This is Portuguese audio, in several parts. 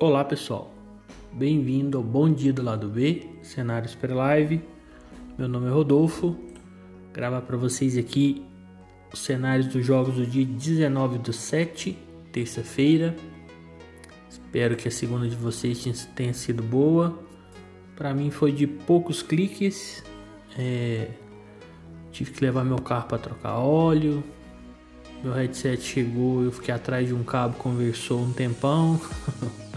Olá pessoal, bem-vindo ao Bom Dia do Lado B, cenário Super Live. Meu nome é Rodolfo, gravar para vocês aqui os cenários dos jogos do dia 19 do 7, terça-feira. Espero que a segunda de vocês tenha sido boa. Para mim foi de poucos cliques. É... Tive que levar meu carro para trocar óleo. Meu headset chegou, eu fiquei atrás de um cabo, conversou um tempão.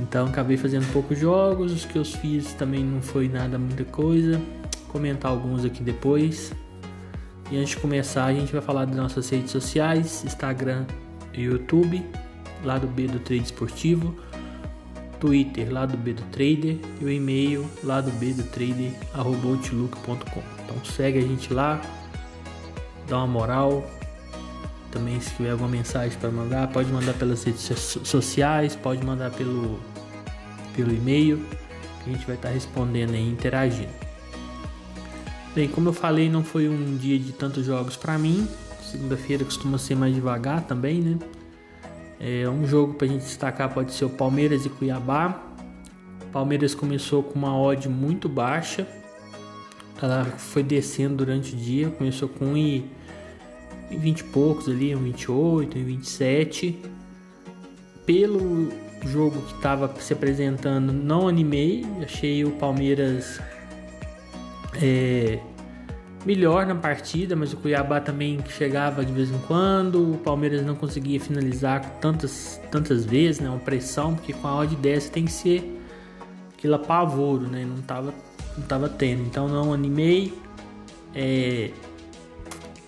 Então acabei fazendo poucos jogos, os que eu fiz também não foi nada muita coisa. Comentar alguns aqui depois. E antes de começar, a gente vai falar das nossas redes sociais, Instagram e YouTube, lado B do Trade Esportivo, Twitter, lado B do Trader e o e-mail, lado B do Trader, outlook.com. Então segue a gente lá, dá uma moral, também se tiver alguma mensagem para mandar, pode mandar pelas redes sociais, pode mandar pelo, pelo e-mail, que a gente vai estar tá respondendo e interagindo. Bem, como eu falei, não foi um dia de tantos jogos para mim. Segunda-feira costuma ser mais devagar também, né? É, um jogo para a gente destacar pode ser o Palmeiras e Cuiabá. Palmeiras começou com uma odd muito baixa. Ela foi descendo durante o dia, começou com 1 em 20 e poucos ali, em 28, em 27. Pelo jogo que estava se apresentando, não animei. Achei o Palmeiras é, melhor na partida, mas o Cuiabá também chegava de vez em quando. O Palmeiras não conseguia finalizar tantas, tantas vezes, né? Uma pressão, porque com a odd 10 tem que ser aquele apavoro, né? Não tava, não tava tendo. Então não animei. É,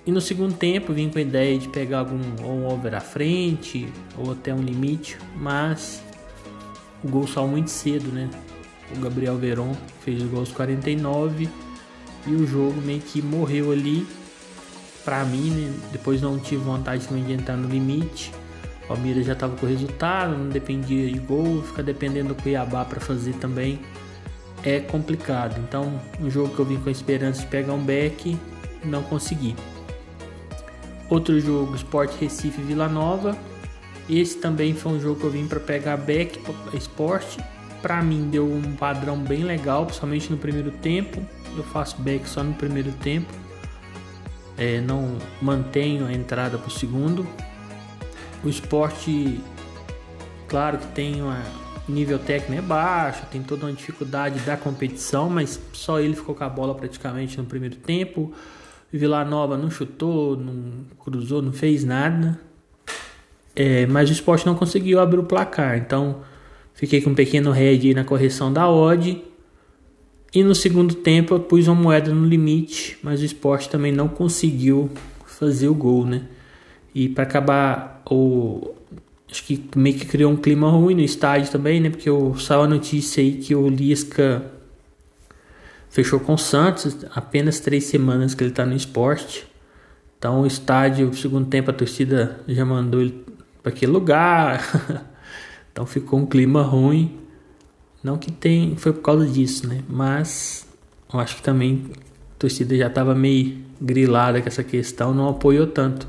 e no segundo tempo vim com a ideia de pegar algum um over à frente ou até um limite, mas o gol saiu muito cedo, né? O Gabriel Veron fez o gol aos 49 e o jogo meio que morreu ali para mim, né? Depois não tive vontade de entrar no limite. O Palmeiras já estava com o resultado, não dependia de gol, ficar dependendo do Cuiabá para fazer também é complicado. Então, um jogo que eu vim com a esperança de pegar um back, não consegui. Outro jogo, Sport Recife Vila Nova. Esse também foi um jogo que eu vim para pegar back Sport. Para mim deu um padrão bem legal, principalmente no primeiro tempo. Eu faço back só no primeiro tempo. É, não mantenho a entrada para o segundo. O esporte, claro que tem um nível técnico é baixo, tem toda uma dificuldade da competição, mas só ele ficou com a bola praticamente no primeiro tempo. Vila Nova não chutou, não cruzou, não fez nada. É, mas o esporte não conseguiu abrir o placar. Então fiquei com um pequeno head na correção da odd. E no segundo tempo eu pus uma moeda no limite, mas o esporte também não conseguiu fazer o gol, né? E para acabar o acho que meio que criou um clima ruim no estádio também, né? Porque eu saiu a notícia aí que o Lisca Fechou com o Santos, apenas três semanas que ele está no esporte. Então o estádio, no segundo tempo, a torcida já mandou ele para aquele lugar. então ficou um clima ruim. Não que tem, foi por causa disso, né? Mas eu acho que também a torcida já estava meio grilada com essa questão, não apoiou tanto.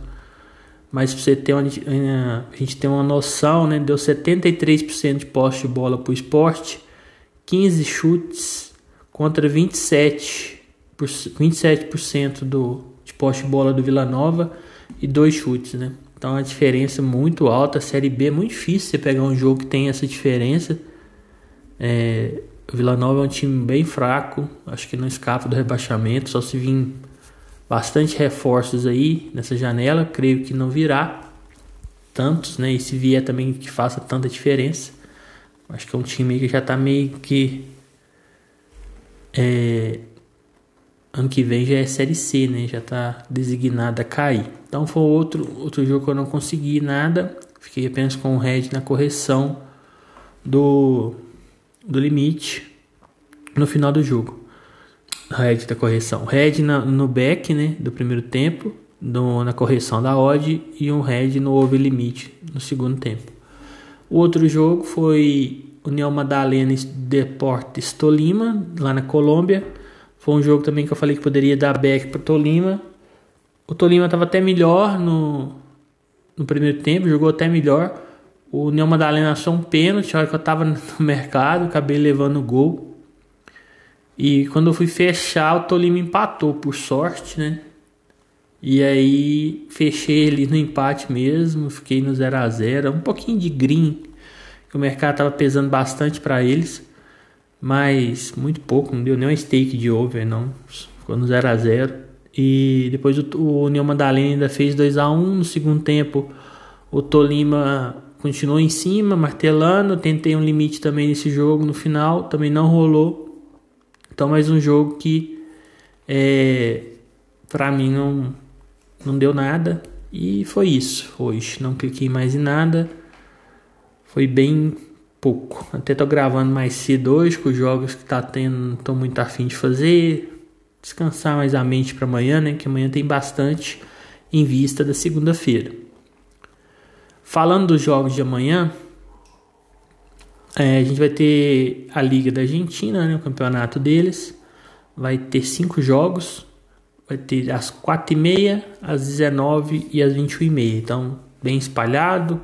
Mas pra você ter uma, a gente tem uma noção, né? Deu 73% de posse de bola para o esporte, 15 chutes contra 27, 27% do, de poste bola do Vila Nova e dois chutes, né? Então a diferença muito alta. A Série B é muito difícil você pegar um jogo que tem essa diferença. É, o Vila Nova é um time bem fraco, acho que não escapa do rebaixamento, só se vir bastante reforços aí nessa janela, creio que não virá tantos, né? E se vier também que faça tanta diferença. Acho que é um time que já tá meio que é, ano que vem já é Série C, né? Já tá designada a cair. Então foi outro, outro jogo que eu não consegui nada. Fiquei apenas com o Red na correção do, do limite no final do jogo. Red da correção. Red na, no back, né? Do primeiro tempo. Na correção da odd. E um Red no over limite no segundo tempo. O outro jogo foi União Madalena Deportes Tolima, lá na Colômbia. Foi um jogo também que eu falei que poderia dar back para Tolima. O Tolima estava até melhor no, no primeiro tempo, jogou até melhor. O Neo Madalena achou um pênalti, a hora que eu tava no mercado, acabei levando o gol. E quando eu fui fechar, o Tolima empatou, por sorte, né? E aí fechei ele no empate mesmo, fiquei no 0 a 0 um pouquinho de green, que o mercado tava pesando bastante para eles, mas muito pouco, não deu nem um stake de over não, ficou no 0 a 0 E depois o, o Neo Madalena ainda fez 2 a 1 no segundo tempo. O Tolima continuou em cima, martelando. Tentei um limite também nesse jogo no final, também não rolou. Então, mais um jogo que é, para mim não, não deu nada. E foi isso hoje. Não cliquei mais em nada. Foi bem pouco. Até tô gravando mais cedo hoje com os jogos que tá tendo, tô muito afim de fazer. Descansar mais a mente para amanhã, né? Que amanhã tem bastante em vista da segunda-feira. Falando dos jogos de amanhã, é, a gente vai ter a Liga da Argentina, né, o campeonato deles. Vai ter cinco jogos. Vai ter às 4h30, às 19 e às 21h30. Então, bem espalhado.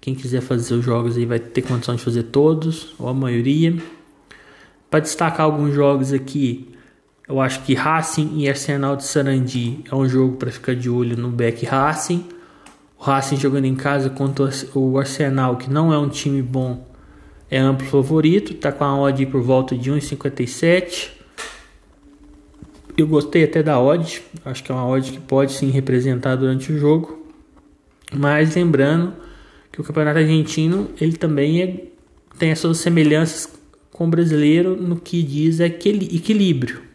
Quem quiser fazer os jogos aí vai ter condição de fazer todos, ou a maioria. Para destacar alguns jogos aqui, eu acho que Racing e Arsenal de Sarandi é um jogo para ficar de olho no back Racing. O Racing jogando em casa contra o Arsenal, que não é um time bom, é amplo favorito, tá com a odd por volta de 1,57. Eu gostei até da odd, acho que é uma odd que pode sim representar durante o jogo. Mas lembrando que o Campeonato Argentino, ele também é, tem as suas semelhanças com o brasileiro no que diz aquele equilíbrio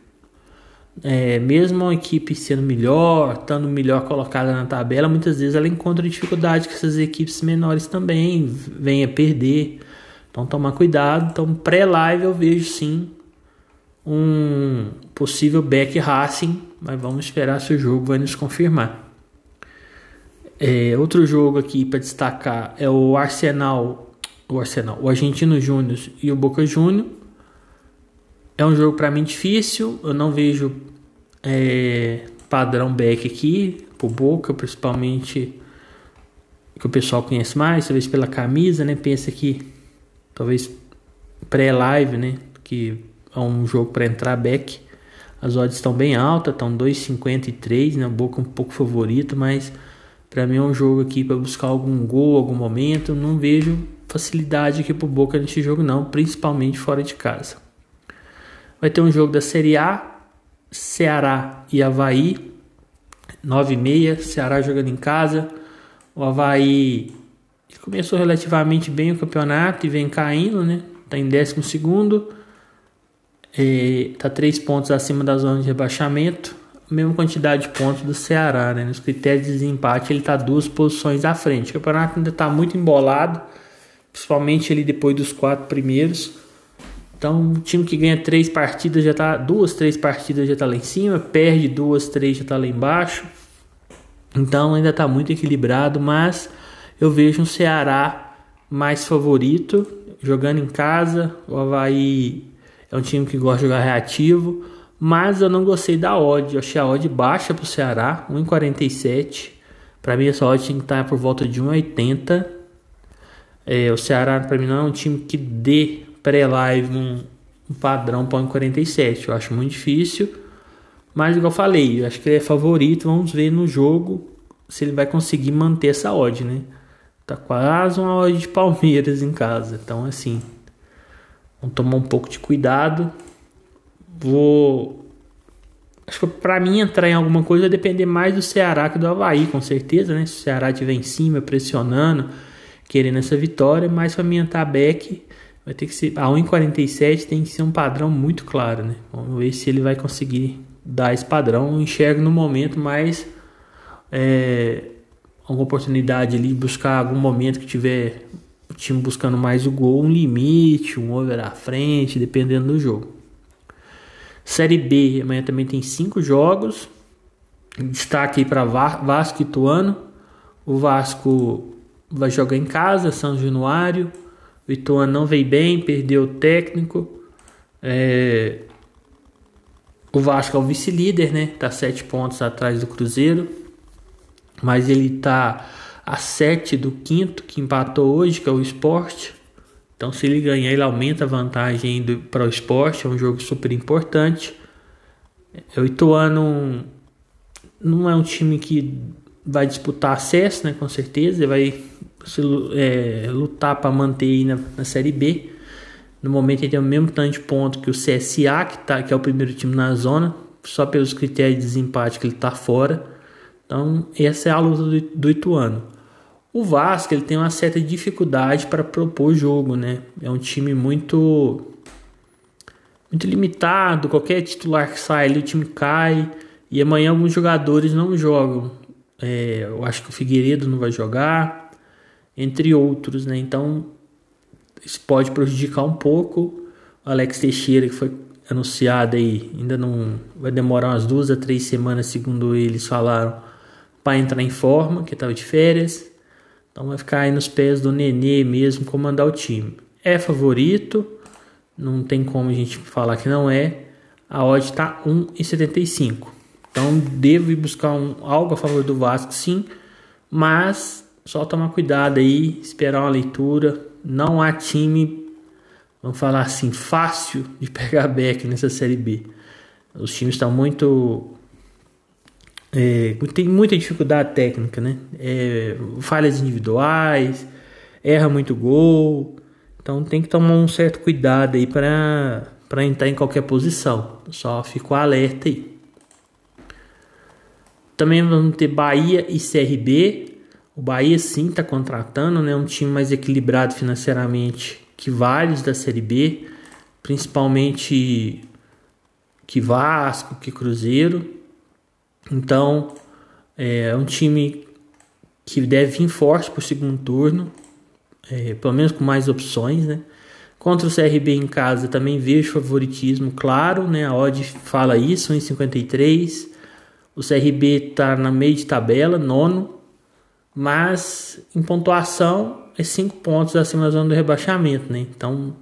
é, mesmo a equipe sendo melhor, estando melhor colocada na tabela, muitas vezes ela encontra dificuldade que essas equipes menores também venham a perder. Então tomar cuidado. Então pré-live eu vejo sim um possível back Racing, mas vamos esperar se o jogo vai nos confirmar. É, outro jogo aqui para destacar é o Arsenal, o Arsenal, o Argentino Júnior e o Boca Júnior. É um jogo para mim difícil, eu não vejo é, padrão back aqui, por Boca, principalmente que o pessoal conhece mais, talvez pela camisa, né? Pensa que talvez pré-live, né? Que é um jogo para entrar back. As odds estão bem altas, estão 2,53, né? O Boca um pouco favorito, mas para mim é um jogo aqui para buscar algum gol, algum momento. Não vejo facilidade aqui pro Boca nesse jogo não, principalmente fora de casa. Vai ter um jogo da Série A, Ceará e Havaí, 9 e meia, Ceará jogando em casa. O Havaí começou relativamente bem o campeonato e vem caindo, né? Tá em 12 segundo, é, tá 3 pontos acima da zona de rebaixamento, mesma quantidade de pontos do Ceará, né? Nos critérios de desempate ele tá duas posições à frente. O campeonato ainda tá muito embolado, principalmente ali depois dos quatro primeiros. Então, o time que ganha três partidas já tá. Duas, três partidas já tá lá em cima, perde duas, três já tá lá embaixo. Então ainda tá muito equilibrado, mas eu vejo um Ceará mais favorito, jogando em casa. O Havaí é um time que gosta de jogar reativo, mas eu não gostei da odd. Eu achei a odd baixa pro Ceará, 1,47. Para mim essa odd tinha que estar por volta de 1,80. É, o Ceará para mim não é um time que dê pré-live um, padrão para 47. Eu acho muito difícil. Mas, igual eu falei, eu acho que ele é favorito. Vamos ver no jogo se ele vai conseguir manter essa odd, né? Tá quase uma odd de Palmeiras em casa. Então, assim, vamos tomar um pouco de cuidado. Vou. Acho que para mim entrar em alguma coisa vai depender mais do Ceará que do Havaí, com certeza, né? Se o Ceará estiver em cima, pressionando, querendo essa vitória, mas para mim entrar back vai ter que ser a 1,47 tem que ser um padrão muito claro, né? Vamos ver se ele vai conseguir dar esse padrão. Eu enxergo no momento mais é, uma oportunidade ali, buscar algum momento que tiver o time buscando mais o gol, um limite, um over à frente, dependendo do jogo. Série B, amanhã também tem cinco jogos. Destaque para Vasco e Ituano. O Vasco vai jogar em casa, São Januário. O Ituano não veio bem, perdeu o técnico. É... O Vasco é o vice-líder, né? Tá sete pontos atrás do Cruzeiro. Mas ele tá a 7 do quinto, que empatou hoje, que é o esporte. Então, se ele ganhar, ele aumenta a vantagem para o esporte. É um jogo super importante. É, o Ituano não é um time que vai disputar acesso, né? Com certeza. Ele vai se, é, lutar para manter na, na Série B. No momento ele tem o mesmo tanto de ponto que o CSA, que, tá, que é o primeiro time na zona, só pelos critérios de desempate que ele está fora. Então, essa é a luta do, do Ituano. O Vasco ele tem uma certa dificuldade para propor jogo, né? É um time muito muito limitado, qualquer titular que sai ali o time cai e amanhã alguns jogadores não jogam. É, eu acho que o Figueiredo não vai jogar, entre outros, né? Então isso pode prejudicar um pouco. O Alex Teixeira, que foi anunciado aí, ainda não vai demorar umas duas a três semanas, segundo eles falaram, para entrar em forma, que estava de férias. Então vai ficar aí nos pés do Nenê mesmo comandar o time. É favorito, não tem como a gente falar que não é. A odd está 1,75. Então devo ir buscar um, algo a favor do Vasco sim, mas só tomar cuidado aí, esperar uma leitura. Não há time, vamos falar assim, fácil de pegar back nessa Série B. Os times estão muito é, tem muita dificuldade técnica, né? É, falhas individuais, erra muito gol. Então tem que tomar um certo cuidado aí para entrar em qualquer posição. Só fico alerta aí. Também vamos ter Bahia e CRB. O Bahia sim está contratando, né? Um time mais equilibrado financeiramente que vários da Série B, principalmente que Vasco, que Cruzeiro. Então, é um time que deve vir forte para o segundo turno, é, pelo menos com mais opções, né? Contra o CRB em casa também vejo favoritismo, claro, né? A odd fala isso, 1,53. O CRB está na meio de tabela, nono, mas em pontuação é 5 pontos acima da zona do rebaixamento, né? Então,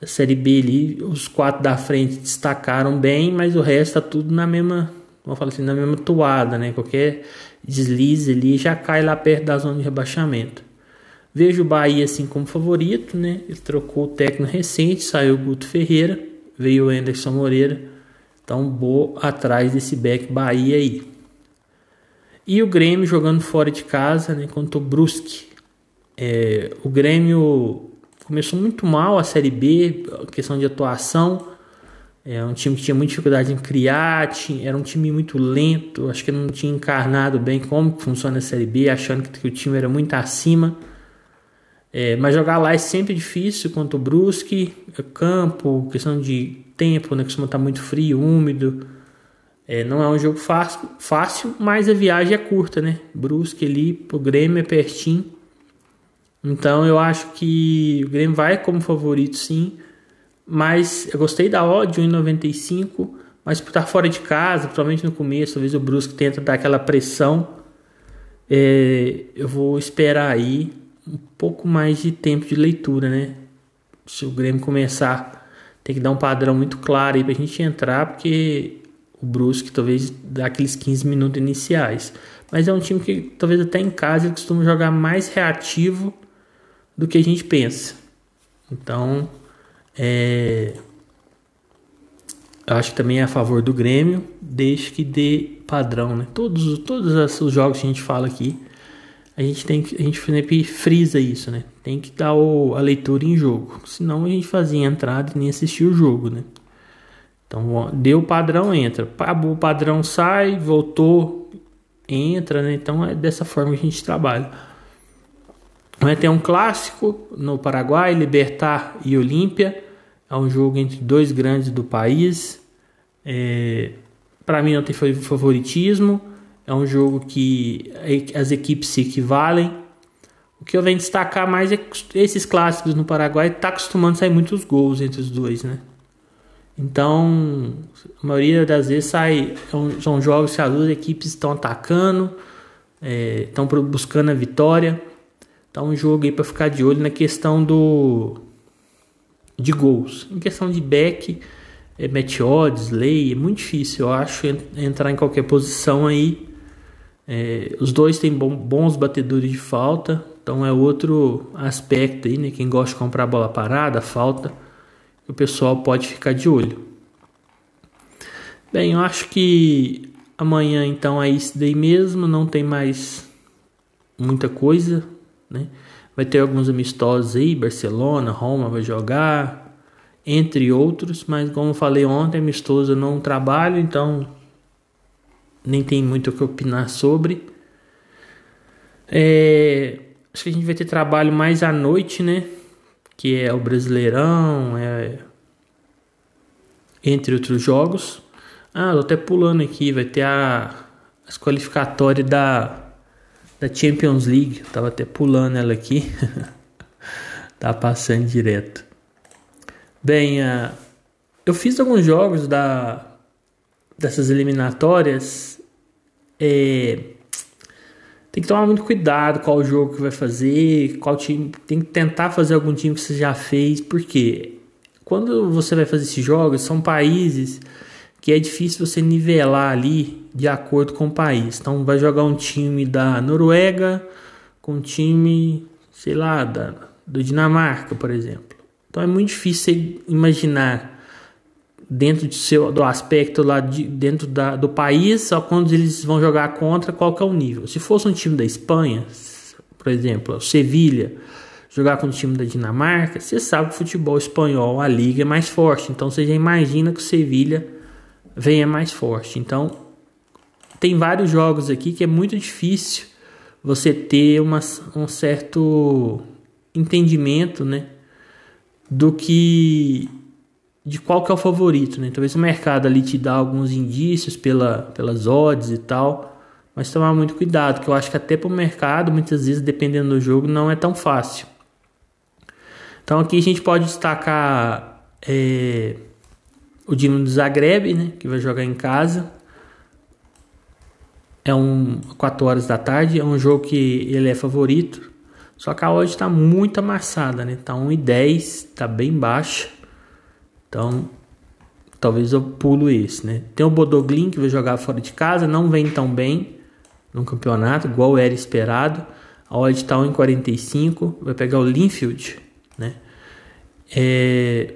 a Série B ali, os quatro da frente destacaram bem, mas o resto está tudo na mesma vamos falar assim, na mesma toada, né? Qualquer deslize ali já cai lá perto da zona de rebaixamento. Vejo o Bahia assim como favorito, né? Ele trocou o técnico recente, saiu o Guto Ferreira, veio o Anderson Moreira. Então, vou atrás desse back Bahia aí. E o Grêmio jogando fora de casa, né? Contra o Brusque. É, o Grêmio começou muito mal a Série B, questão de atuação. É um time que tinha muita dificuldade em criar, tinha, era um time muito lento, acho que não tinha encarnado bem como funciona a Série B, achando que, que o time era muito acima. É, mas jogar lá é sempre difícil contra o Brusque, é campo, questão de tempo, né, costuma estar muito frio, úmido. É, não é um jogo fácil, fácil, mas a viagem é curta, né? Brusque ali pro Grêmio é pertinho. Então eu acho que o Grêmio vai como favorito sim. Mas eu gostei da odd 1,95, mas por estar fora de casa, provavelmente no começo, talvez o Brusque tenta dar aquela pressão. É, eu vou esperar aí um pouco mais de tempo de leitura, né? Se o Grêmio começar, tem que dar um padrão muito claro aí pra gente entrar, porque o Brusque talvez dá aqueles 15 minutos iniciais. Mas é um time que talvez até em casa ele costuma jogar mais reativo do que a gente pensa. Então, é, acho que também é a favor do Grêmio, desde que dê padrão, né? Todos, todos os jogos que a gente fala aqui, a gente tem que, a gente sempre frisa isso, né? Tem que dar o, a leitura em jogo, senão a gente fazia entrada e nem assistia o jogo, né? Então, deu padrão, entra. O padrão sai, voltou, entra, né? Então, é dessa forma que a gente trabalha. Vai ter um clássico no Paraguai, Libertar e Olímpia. É um jogo entre dois grandes do país. É, Para mim não tem favoritismo. É um jogo que as equipes se equivalem. O que eu venho destacar mais é que esses clássicos no Paraguai tá acostumando a sair muitos gols entre os dois, né? Então, a maioria das vezes sai, são jogos que as duas equipes estão atacando, estão é, buscando a vitória. Então, um jogo aí para ficar de olho na questão do de gols. Em questão de back, é, odds, lei, é muito difícil, eu acho, entrar em qualquer posição aí. É, os dois têm bons batedores de falta, então é outro aspecto aí, né? Quem gosta de comprar bola parada, falta, o pessoal pode ficar de olho. Bem, eu acho que amanhã então é isso daí mesmo, não tem mais muita coisa, né? Vai ter alguns amistosos aí, Barcelona, Roma vai jogar, entre outros, mas como eu falei ontem, amistoso eu não trabalho, então nem tem muito o que opinar sobre. É, acho que a gente vai ter trabalho mais à noite, né? Que é o Brasileirão, é... entre outros jogos. Ah, tô até pulando aqui, vai ter a, as qualificatórias da, da Champions League. Eu tava até pulando ela aqui. tá passando direto. Bem, uh, eu fiz alguns jogos da, dessas eliminatórias. É, tem que tomar muito cuidado qual jogo que vai fazer, qual time. Tem que tentar fazer algum time que você já fez, porque quando você vai fazer esses jogos, são países que é difícil você nivelar ali de acordo com o país. Então vai jogar um time da Noruega com um time, sei lá, da, do Dinamarca, por exemplo. Então é muito difícil você imaginar dentro do seu do aspecto lá de, dentro da, do país, só quando eles vão jogar contra, qual que é o nível. Se fosse um time da Espanha, por exemplo, o Sevilha, jogar com o time da Dinamarca, você sabe que o futebol espanhol, a liga é mais forte. Então você já imagina que o Sevilha venha mais forte. Então tem vários jogos aqui que é muito difícil você ter uma, um certo entendimento, né, do que de qual que é o favorito, né? Talvez o mercado ali te dá alguns indícios pela, pelas odds e tal, mas tomar muito cuidado, que eu acho que até para o mercado, muitas vezes, dependendo do jogo, não é tão fácil. Então aqui a gente pode destacar é, o Dinamo do Zagreb, né? Que vai jogar em casa. É um 4 horas da tarde, é um jogo que ele é favorito. Só que a odd está muito amassada, né? Tá 1,10, tá bem baixa. Então, talvez eu pulo esse, né? Tem o Bodoglin que vai jogar fora de casa, não vem tão bem no campeonato, igual era esperado. A odd está 1,45, vai pegar o Linfield, né? É,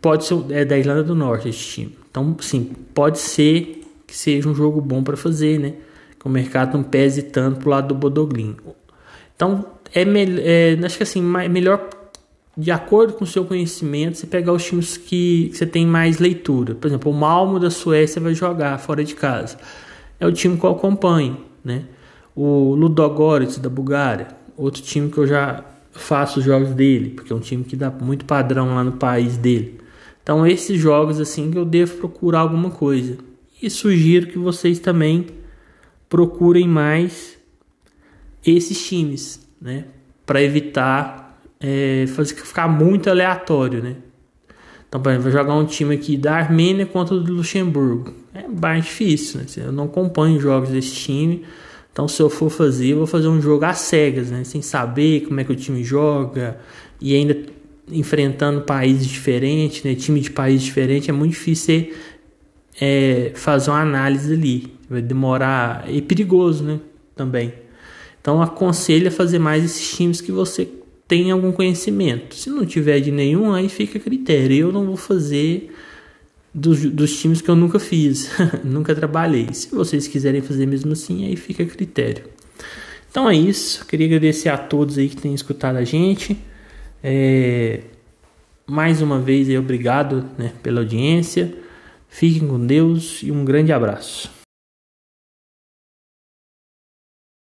pode ser é da Irlanda do Norte esse time. Então, sim, pode ser que seja um jogo bom para fazer, né? Que o mercado não pese tanto pro lado do Bodoglin. Então, é, é acho que assim, melhor de acordo com o seu conhecimento, você pegar os times que, que você tem mais leitura. Por exemplo, o Malmo da Suécia vai jogar fora de casa. É o time que eu acompanho, né? O Ludogorets da Bulgária, outro time que eu já faço os jogos dele, porque é um time que dá muito padrão lá no país dele. Então, esses jogos assim que eu devo procurar alguma coisa. E sugiro que vocês também procurem mais esses times, né? Para evitar é, fazer ficar muito aleatório, né? Então, por exemplo, vou jogar um time aqui da Armênia contra o Luxemburgo. É mais difícil, né? Eu não acompanho jogos desse time. Então, se eu for fazer, eu vou fazer um jogo às cegas, né? Sem saber como é que o time joga e ainda enfrentando países diferentes, né? Time de países diferentes, é muito difícil é, fazer uma análise ali. Vai demorar. É perigoso, né? Também. Então, aconselho a fazer mais esses times que você tem algum conhecimento. Se não tiver de nenhum, aí fica a critério. Eu não vou fazer dos, dos times que eu nunca fiz, nunca trabalhei. Se vocês quiserem fazer mesmo assim, aí fica a critério. Então é isso. Queria agradecer a todos aí que têm escutado a gente. É... Mais uma vez, obrigado né, pela audiência. Fiquem com Deus e um grande abraço.